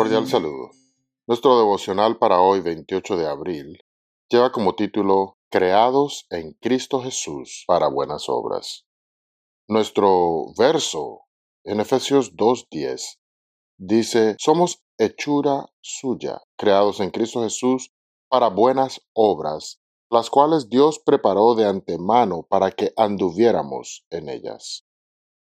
cordial saludo. Nuestro devocional para hoy, 28 de abril, lleva como título Creados en Cristo Jesús para buenas obras. Nuestro verso en Efesios 2.10 dice, somos hechura suya, creados en Cristo Jesús para buenas obras, las cuales Dios preparó de antemano para que anduviéramos en ellas.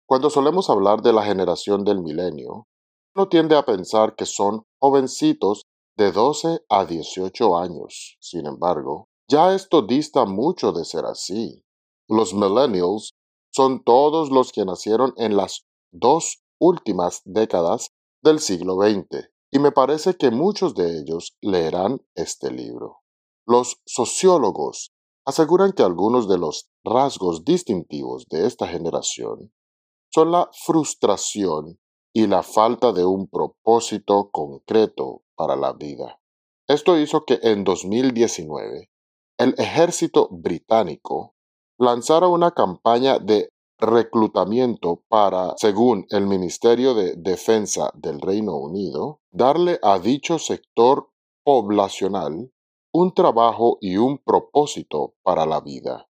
Cuando solemos hablar de la generación del milenio, uno tiende a pensar que son jovencitos de 12 a 18 años. Sin embargo, ya esto dista mucho de ser así. Los millennials son todos los que nacieron en las dos últimas décadas del siglo XX, y me parece que muchos de ellos leerán este libro. Los sociólogos aseguran que algunos de los rasgos distintivos de esta generación son la frustración y la falta de un propósito concreto para la vida. Esto hizo que en 2019 el ejército británico lanzara una campaña de reclutamiento para, según el Ministerio de Defensa del Reino Unido, darle a dicho sector poblacional un trabajo y un propósito para la vida.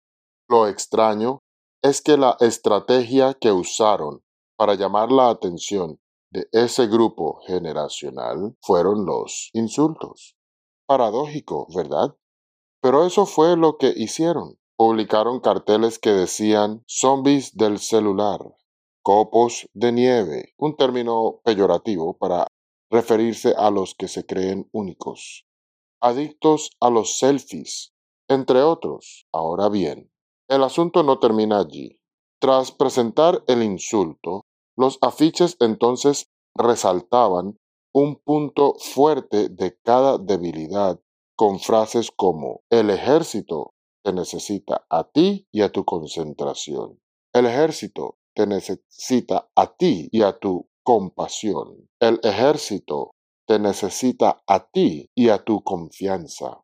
Lo extraño es que la estrategia que usaron para llamar la atención de ese grupo generacional fueron los insultos. Paradójico, ¿verdad? Pero eso fue lo que hicieron. Publicaron carteles que decían zombies del celular, copos de nieve, un término peyorativo para referirse a los que se creen únicos, adictos a los selfies, entre otros. Ahora bien, el asunto no termina allí. Tras presentar el insulto, los afiches entonces resaltaban un punto fuerte de cada debilidad con frases como el ejército te necesita a ti y a tu concentración. El ejército te necesita a ti y a tu compasión. El ejército te necesita a ti y a tu confianza.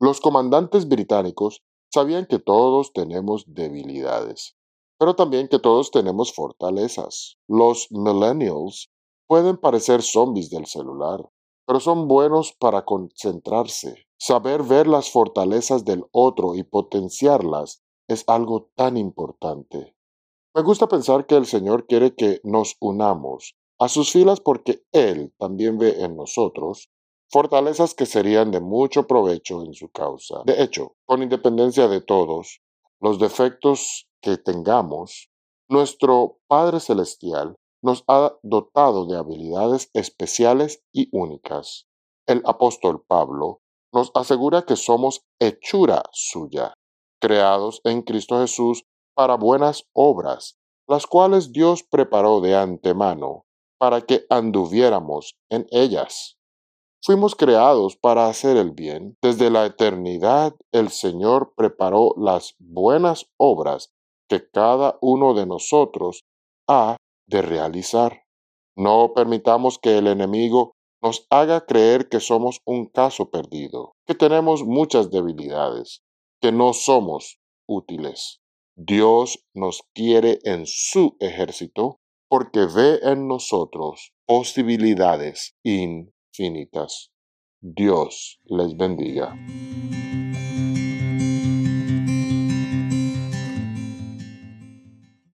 Los comandantes británicos sabían que todos tenemos debilidades pero también que todos tenemos fortalezas. Los millennials pueden parecer zombies del celular, pero son buenos para concentrarse. Saber ver las fortalezas del otro y potenciarlas es algo tan importante. Me gusta pensar que el Señor quiere que nos unamos a sus filas porque Él también ve en nosotros fortalezas que serían de mucho provecho en su causa. De hecho, con independencia de todos, los defectos que tengamos, nuestro Padre Celestial nos ha dotado de habilidades especiales y únicas. El apóstol Pablo nos asegura que somos hechura suya, creados en Cristo Jesús para buenas obras, las cuales Dios preparó de antemano para que anduviéramos en ellas. Fuimos creados para hacer el bien. Desde la eternidad el Señor preparó las buenas obras que cada uno de nosotros ha de realizar. No permitamos que el enemigo nos haga creer que somos un caso perdido, que tenemos muchas debilidades, que no somos útiles. Dios nos quiere en su ejército porque ve en nosotros posibilidades infinitas. Dios les bendiga.